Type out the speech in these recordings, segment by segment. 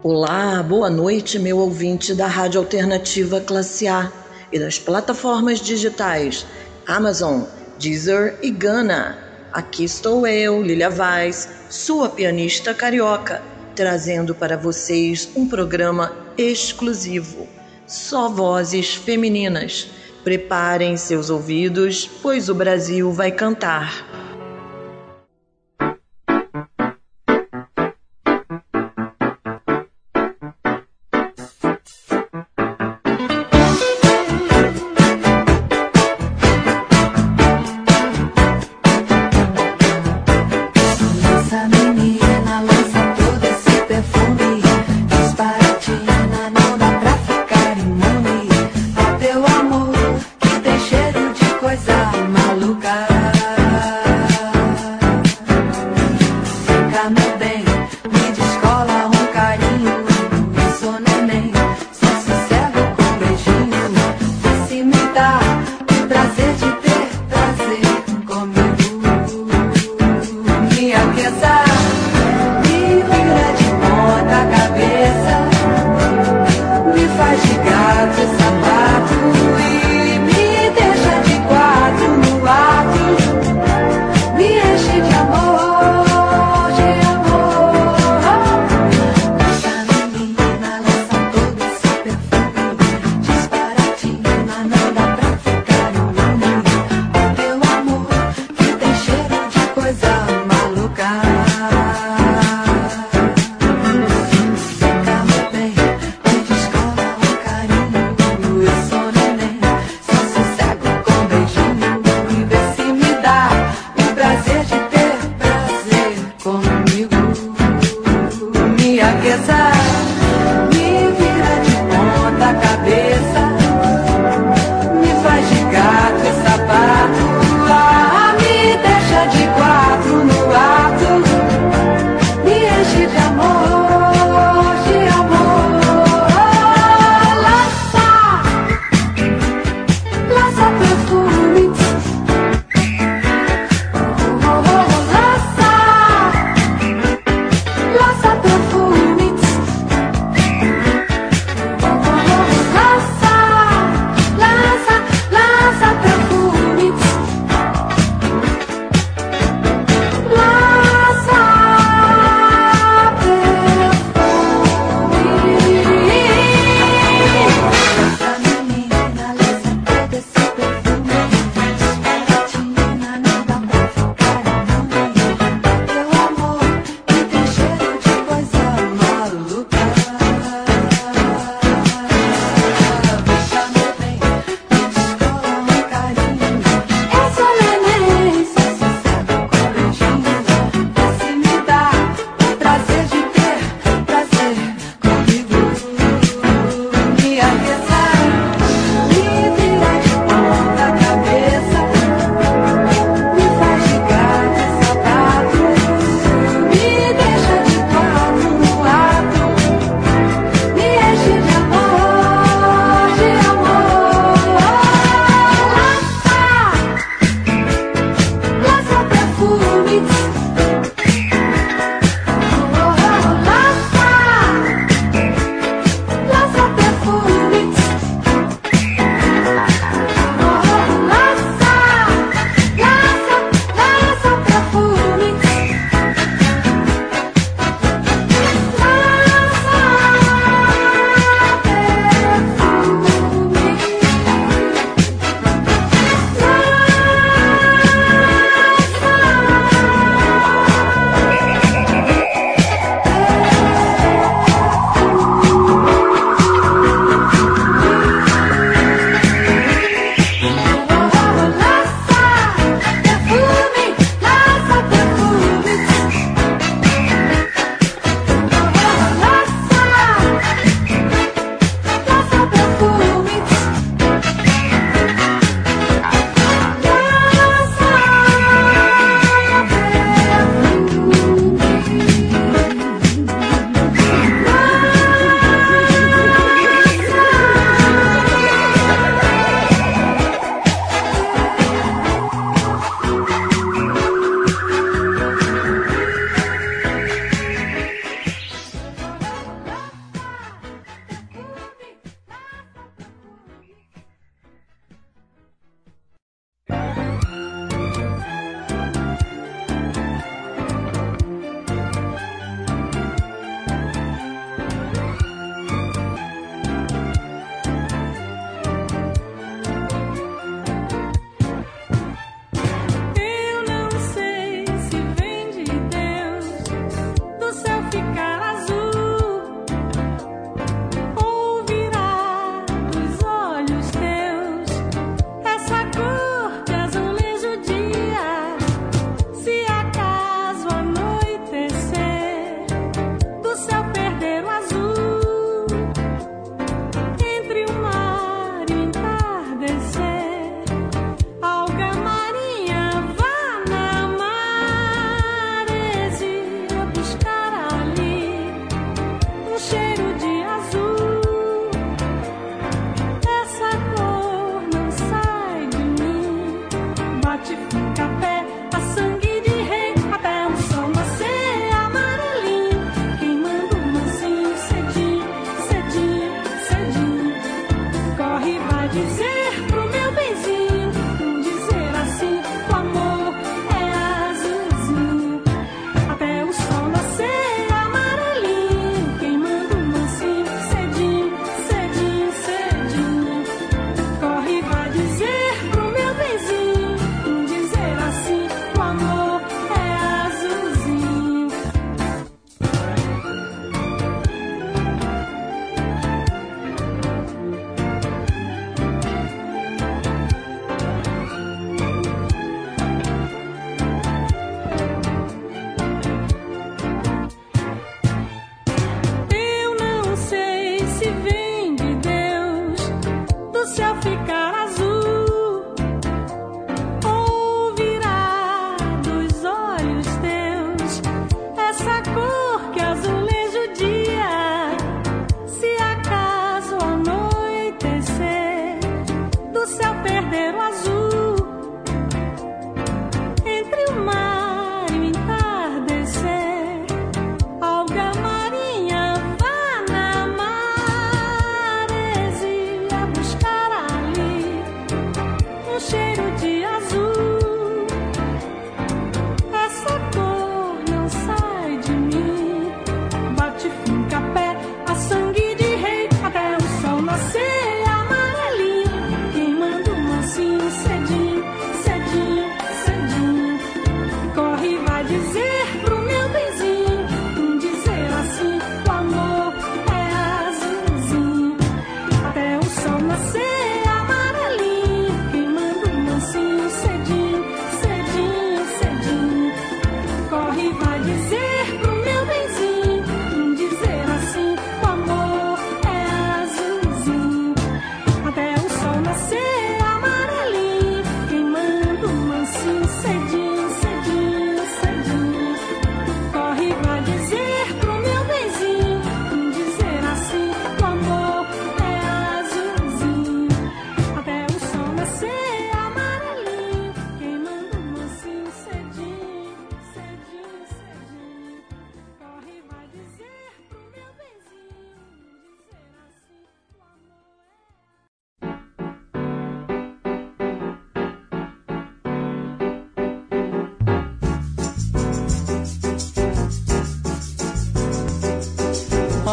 Olá, boa noite, meu ouvinte da Rádio Alternativa Classe A e das plataformas digitais Amazon, Deezer e Gana. Aqui estou eu, Lilia Vaz, sua pianista carioca, trazendo para vocês um programa exclusivo, só vozes femininas. Preparem seus ouvidos, pois o Brasil vai cantar.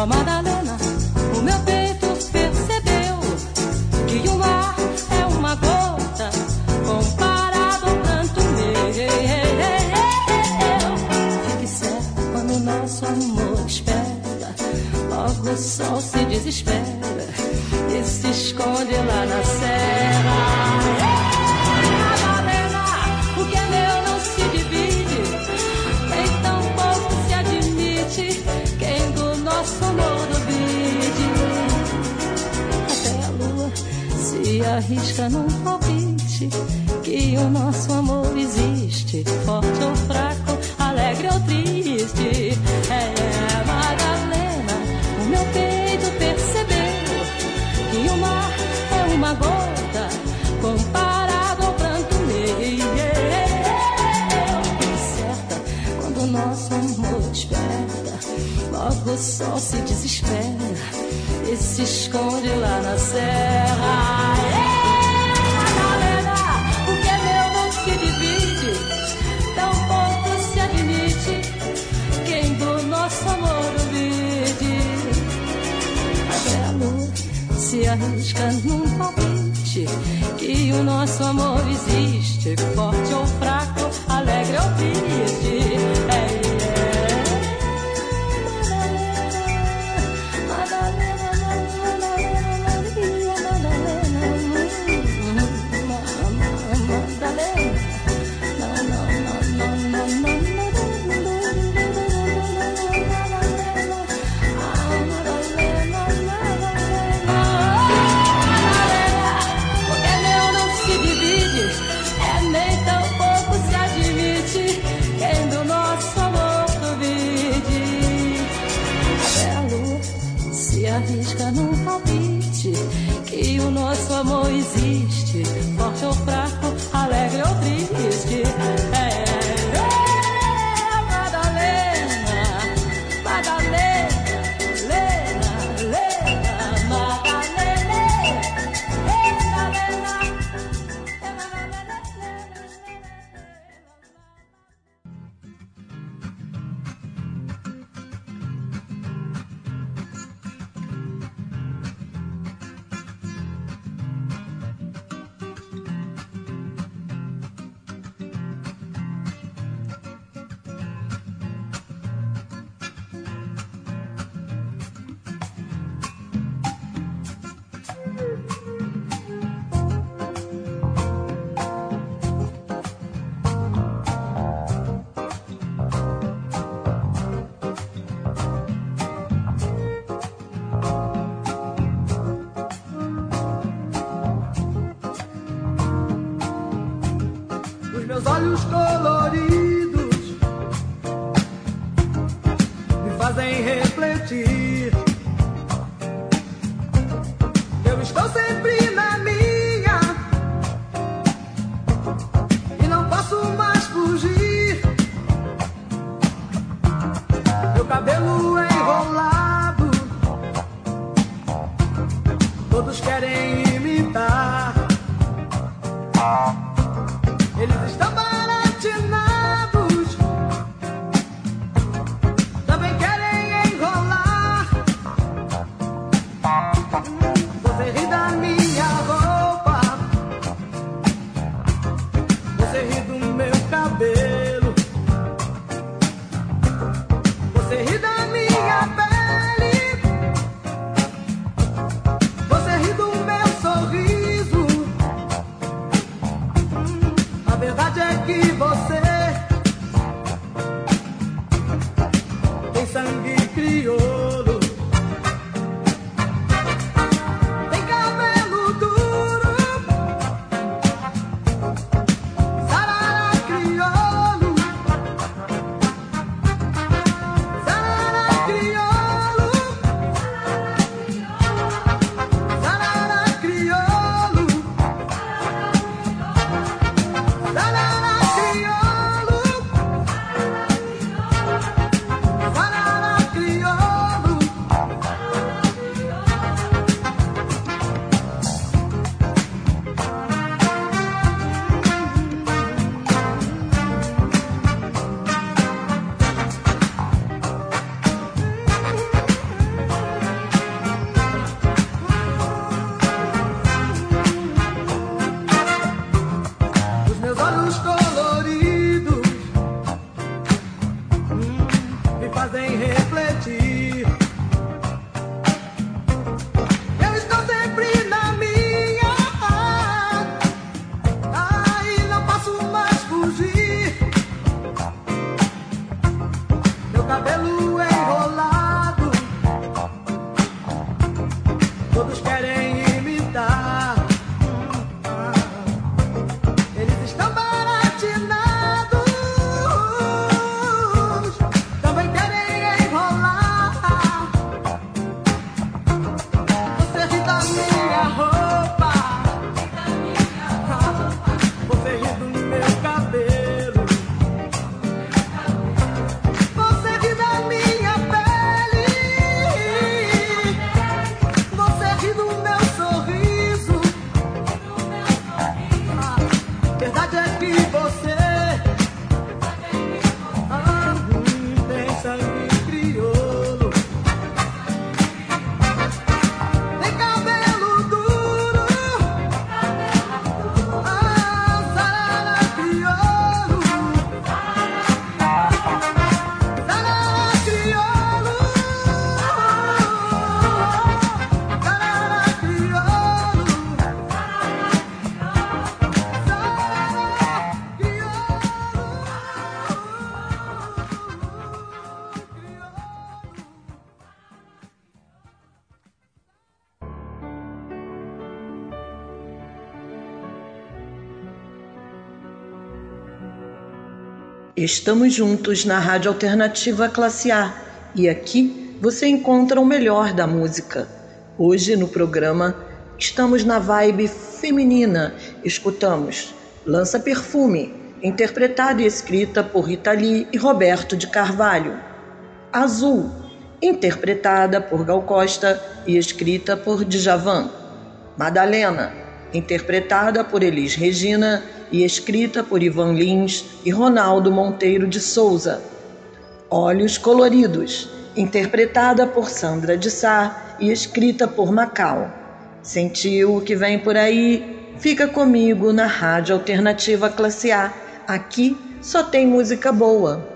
Madalena, o meu fica num palpite que o nosso amor existe. Eles estão cabelo. Estamos juntos na Rádio Alternativa Classe A e aqui você encontra o melhor da música. Hoje no programa estamos na vibe feminina. Escutamos Lança Perfume, interpretada e escrita por Rita Lee e Roberto de Carvalho. Azul, interpretada por Gal Costa e escrita por Djavan. Madalena, interpretada por Elis Regina e escrita por Ivan Lins e Ronaldo Monteiro de Souza. Olhos Coloridos, interpretada por Sandra de Sá e escrita por Macau. Sentiu o que vem por aí? Fica comigo na Rádio Alternativa Classe A. Aqui só tem música boa.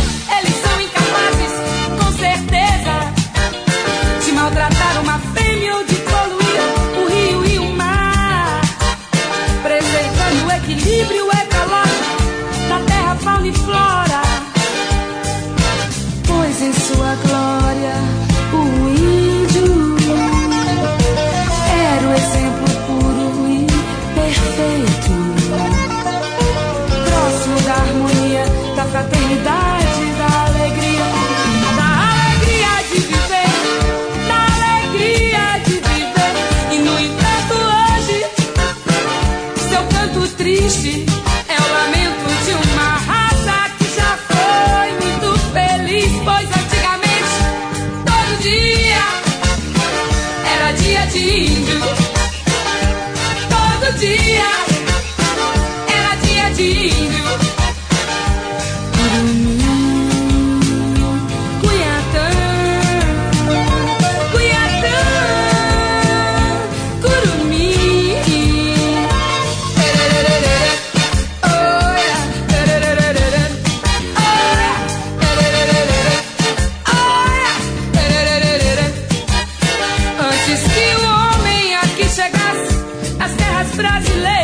brasileiro.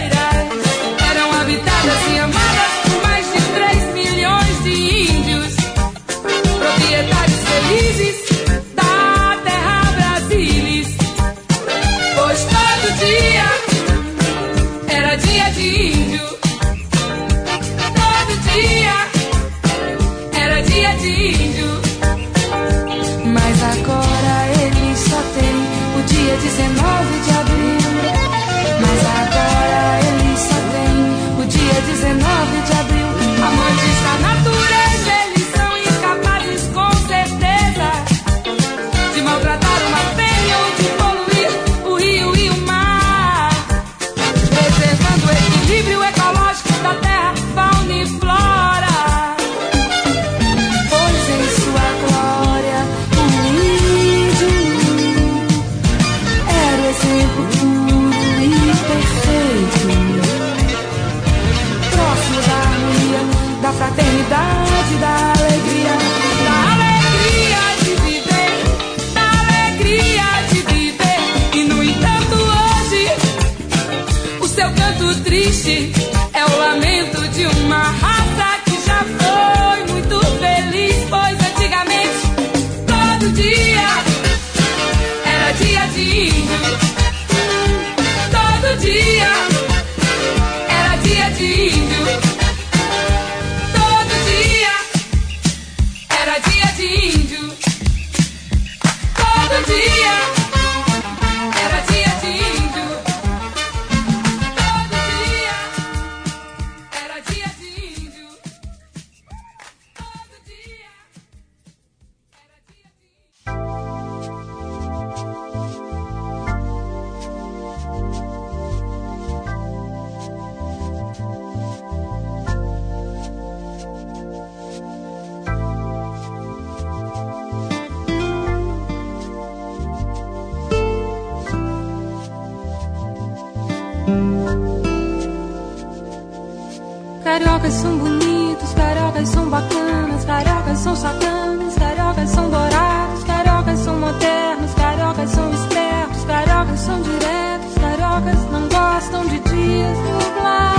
Cariocas são bonitos, cariocas são bacanas, cariocas são sacanas, cariocas são dourados, cariocas são modernos, cariocas são espertos, cariocas são diretos, cariocas não gostam de dias nublados.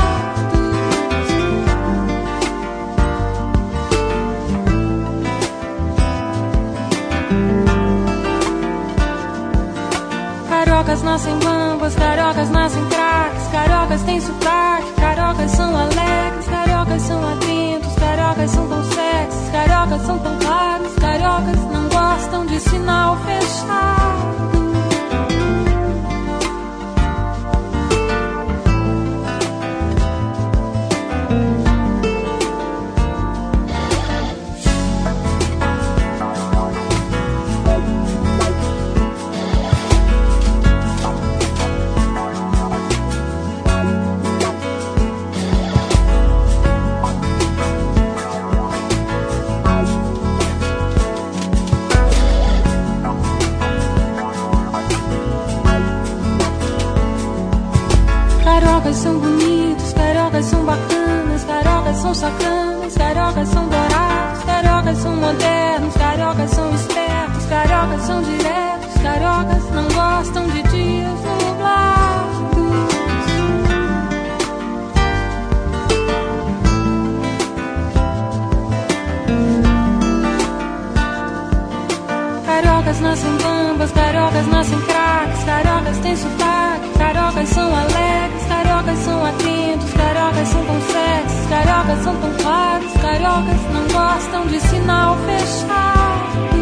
Cariocas nascem bambas, cariocas nascem craques, cariocas têm sotaque, cariocas são alegres. Cariocas são adrintos, cariocas são tão sexys, cariocas são tão claros, cariocas não gostam de sinal fechado. gostam de dias nublados. Cariocas nascem bambas, cariocas nascem craques, cariocas têm sotaque, cariocas são alegres, cariocas são atentos, cariocas são consexos, cariocas são tão claros, cariocas não gostam de sinal fechado.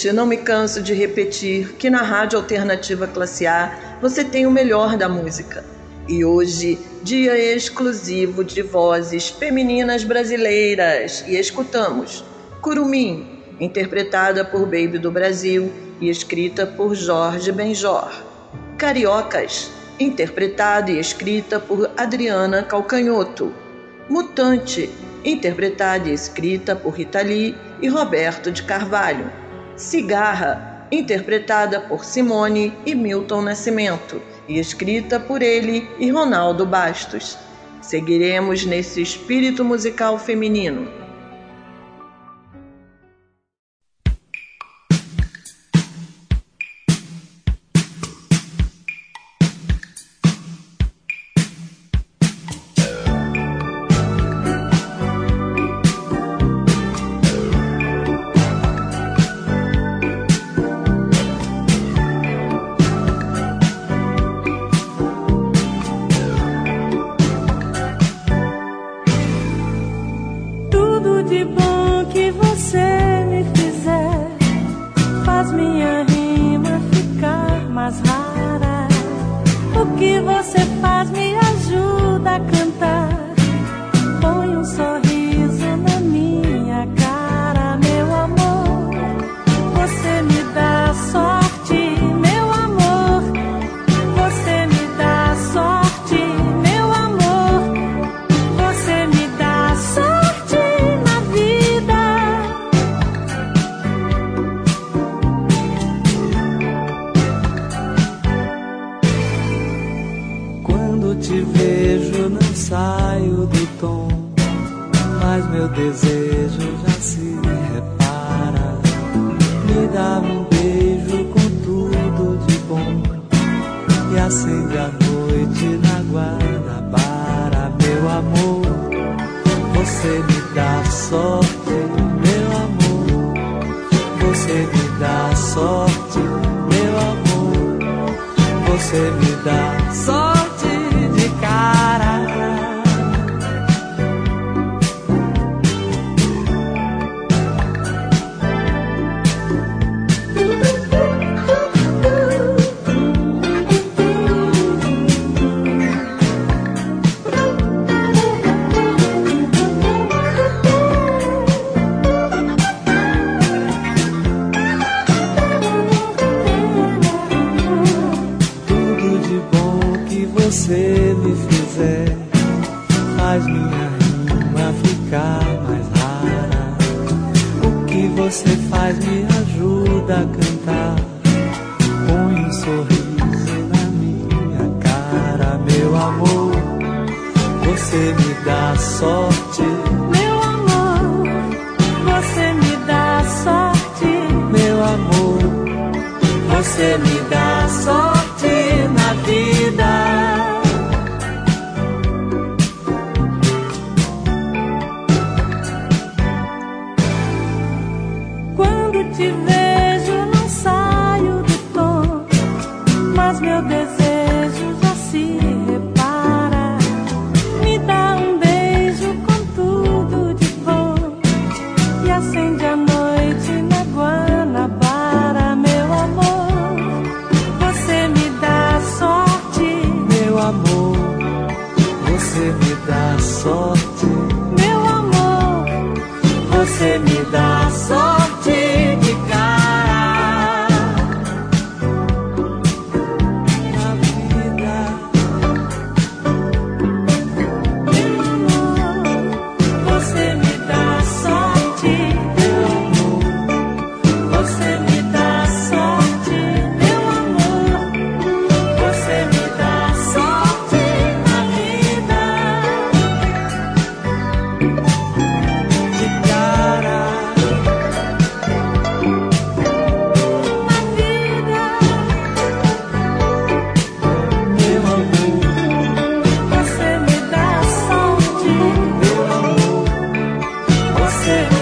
gente, não me canso de repetir que na Rádio Alternativa Classe A você tem o melhor da música. E hoje, dia exclusivo de vozes femininas brasileiras. E escutamos Curumim, interpretada por Baby do Brasil e escrita por Jorge Benjor. Cariocas, interpretada e escrita por Adriana Calcanhoto. Mutante, interpretada e escrita por Rita Lee e Roberto de Carvalho. Cigarra, interpretada por Simone e Milton Nascimento, e escrita por ele e Ronaldo Bastos. Seguiremos nesse espírito musical feminino. Você faz me ajuda a cantar. Põe um sorriso na minha cara, meu amor. Você me dá sorte. Meu amor, você me dá sorte. Meu amor, você me Master.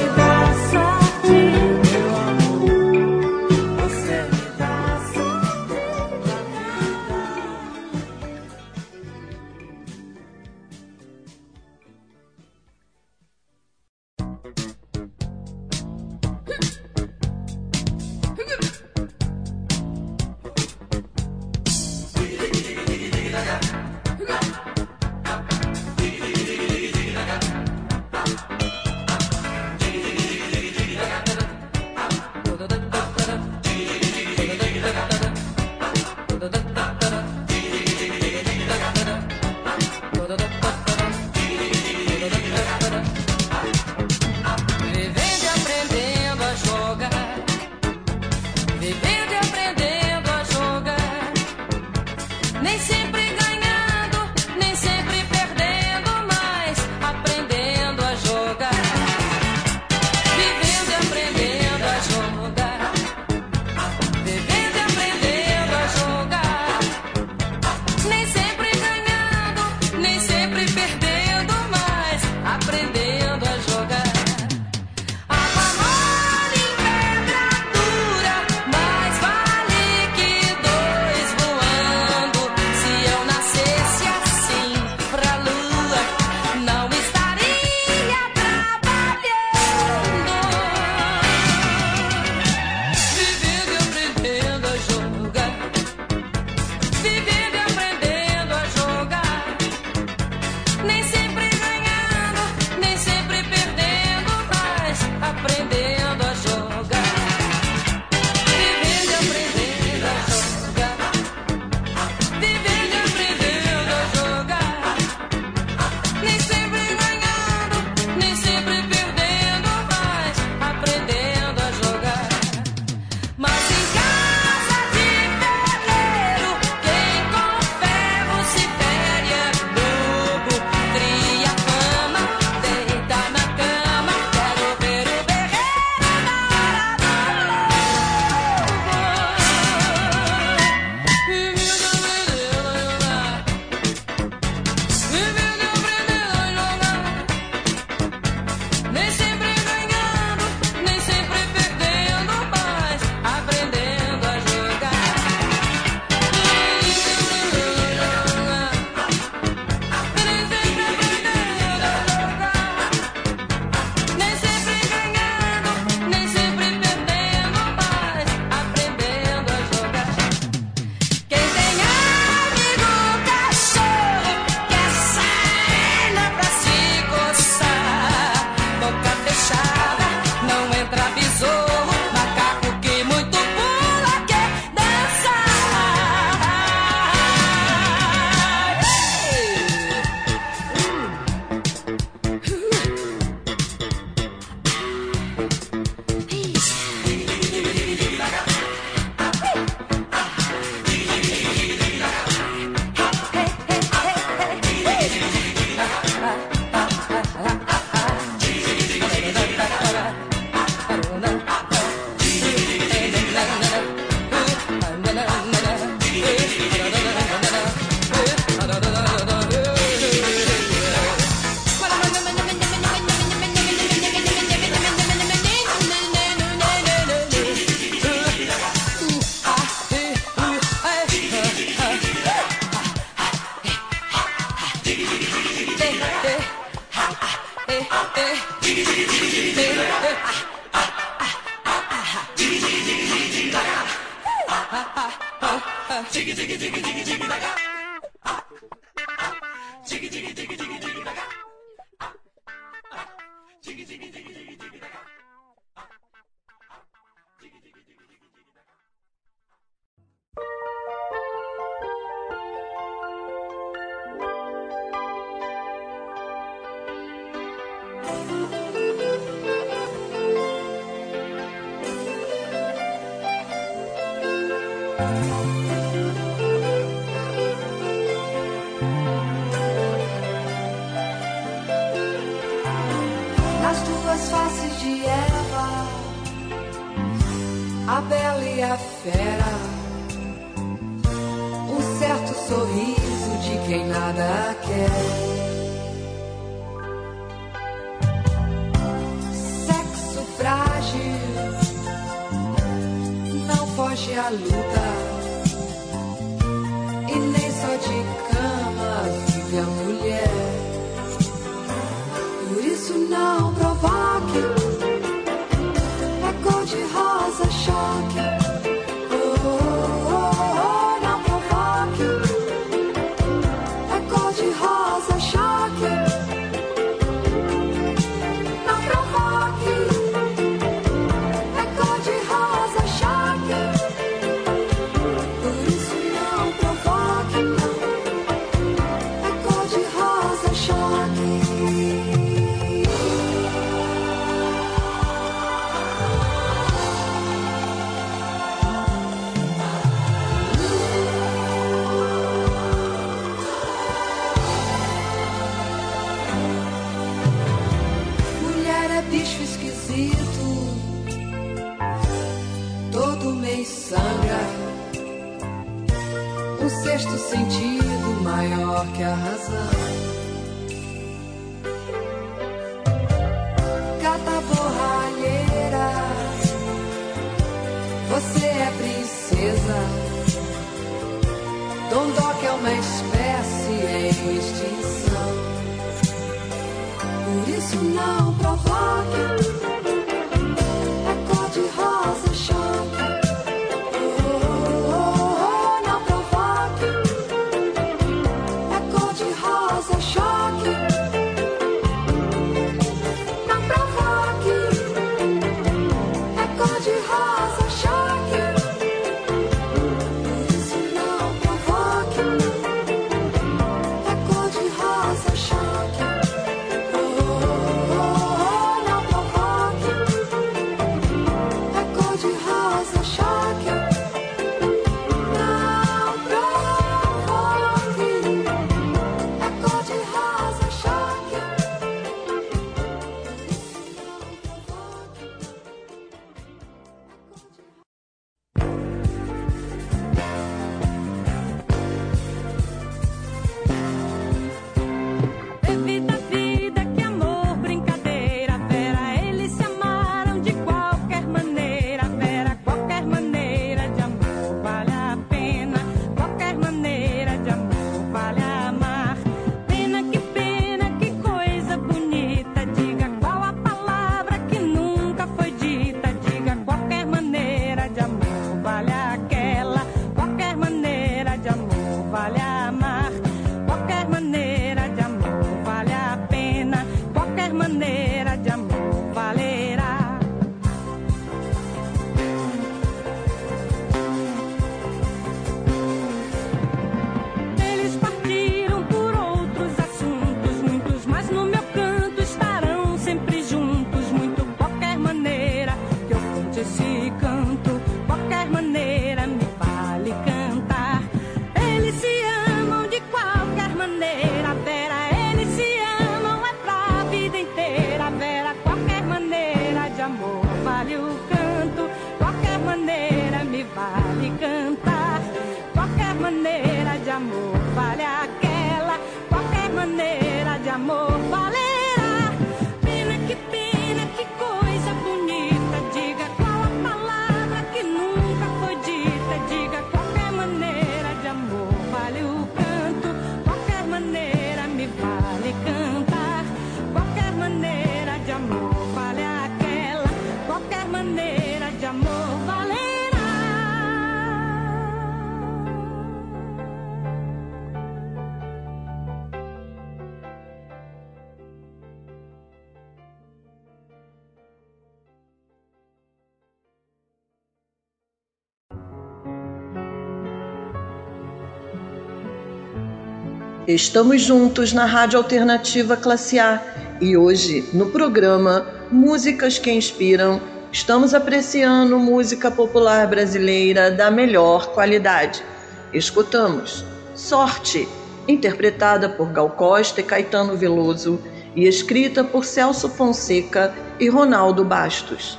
Estamos juntos na Rádio Alternativa Classe A e hoje, no programa Músicas que Inspiram, estamos apreciando música popular brasileira da melhor qualidade. Escutamos Sorte, interpretada por Gal Costa e Caetano Veloso e escrita por Celso Fonseca e Ronaldo Bastos.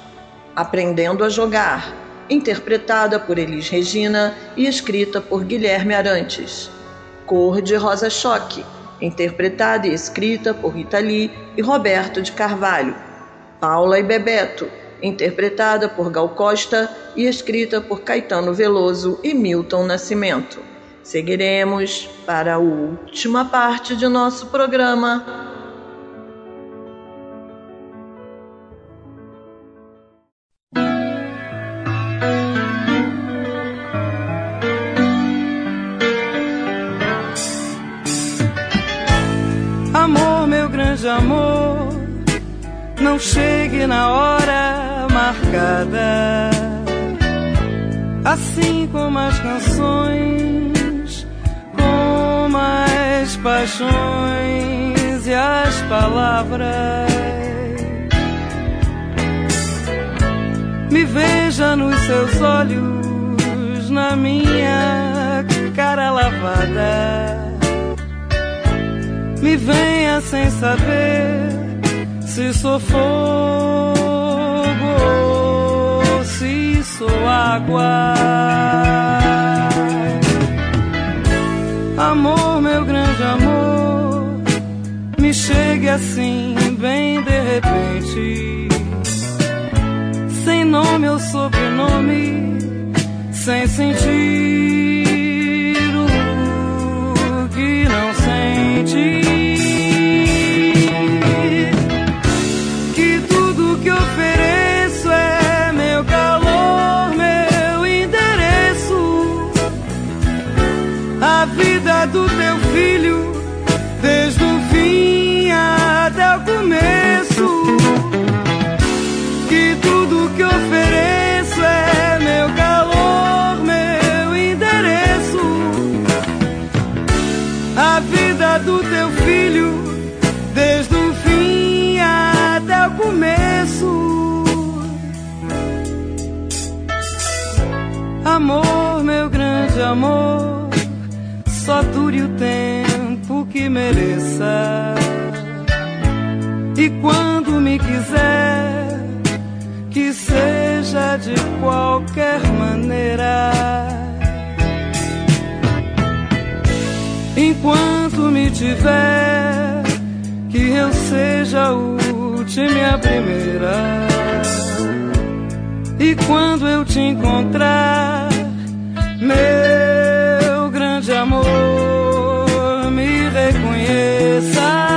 Aprendendo a Jogar, interpretada por Elis Regina e escrita por Guilherme Arantes. Cor de Rosa Choque, interpretada e escrita por Rita Lee e Roberto de Carvalho. Paula e Bebeto, interpretada por Gal Costa e escrita por Caetano Veloso e Milton Nascimento. Seguiremos para a última parte de nosso programa. Chegue na hora marcada. Assim como as canções, como as paixões e as palavras. Me veja nos seus olhos, na minha cara lavada. Me venha sem saber se sou fogo se sou água. Amor, meu grande amor, me chegue assim, bem de repente, sem nome ou sobrenome, sem sentir o que não sente. Amor, só dure o tempo que mereça. E quando me quiser, que seja de qualquer maneira. Enquanto me tiver, que eu seja a última e a primeira. E quando eu te encontrar, grande amor, me reconheça.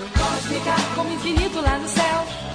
Pode ficar como infinito lá no céu.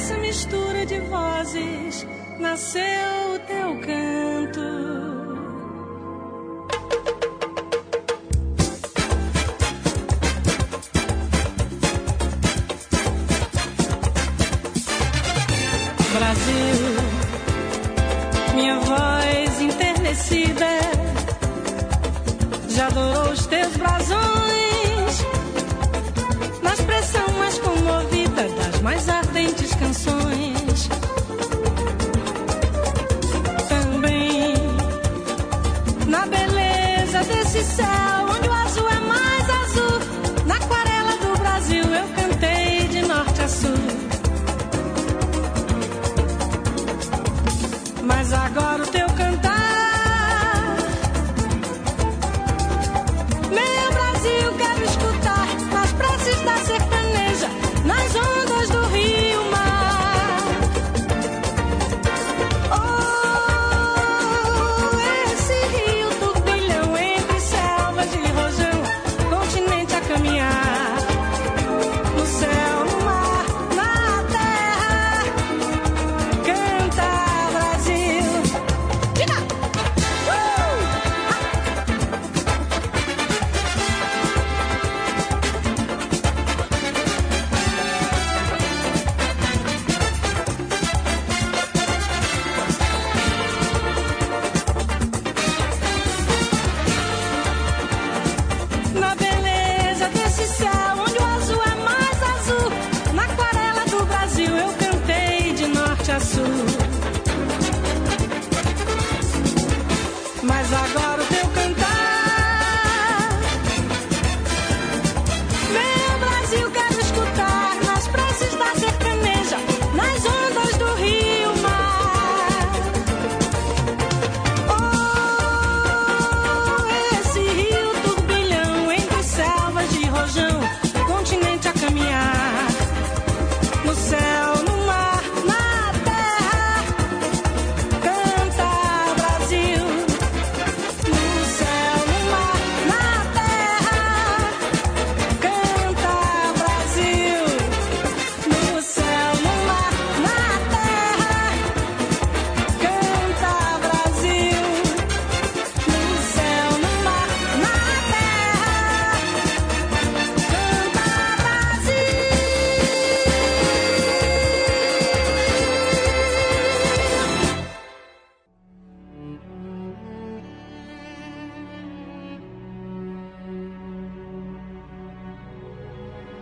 Nessa mistura de vozes nasceu o teu canto. Brasil, minha voz enternecida já adorou os teus brasões. yourself.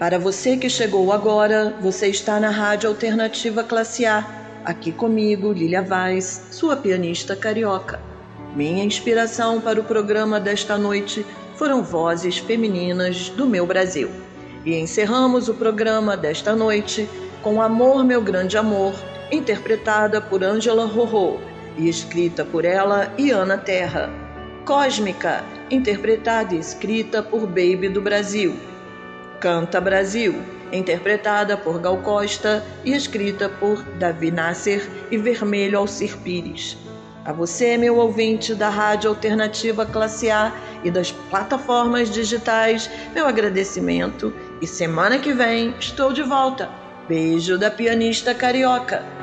Para você que chegou agora, você está na Rádio Alternativa Classe A. Aqui comigo, Lilia Vaz, sua pianista carioca. Minha inspiração para o programa desta noite foram vozes femininas do meu Brasil. E encerramos o programa desta noite com Amor, Meu Grande Amor, interpretada por Angela Rorô e escrita por ela e Ana Terra. Cósmica, interpretada e escrita por Baby do Brasil. Canta Brasil, interpretada por Gal Costa e escrita por Davi Nasser e Vermelho Alcir Pires. A você, meu ouvinte da Rádio Alternativa Classe A e das plataformas digitais, meu agradecimento e semana que vem estou de volta. Beijo da pianista carioca.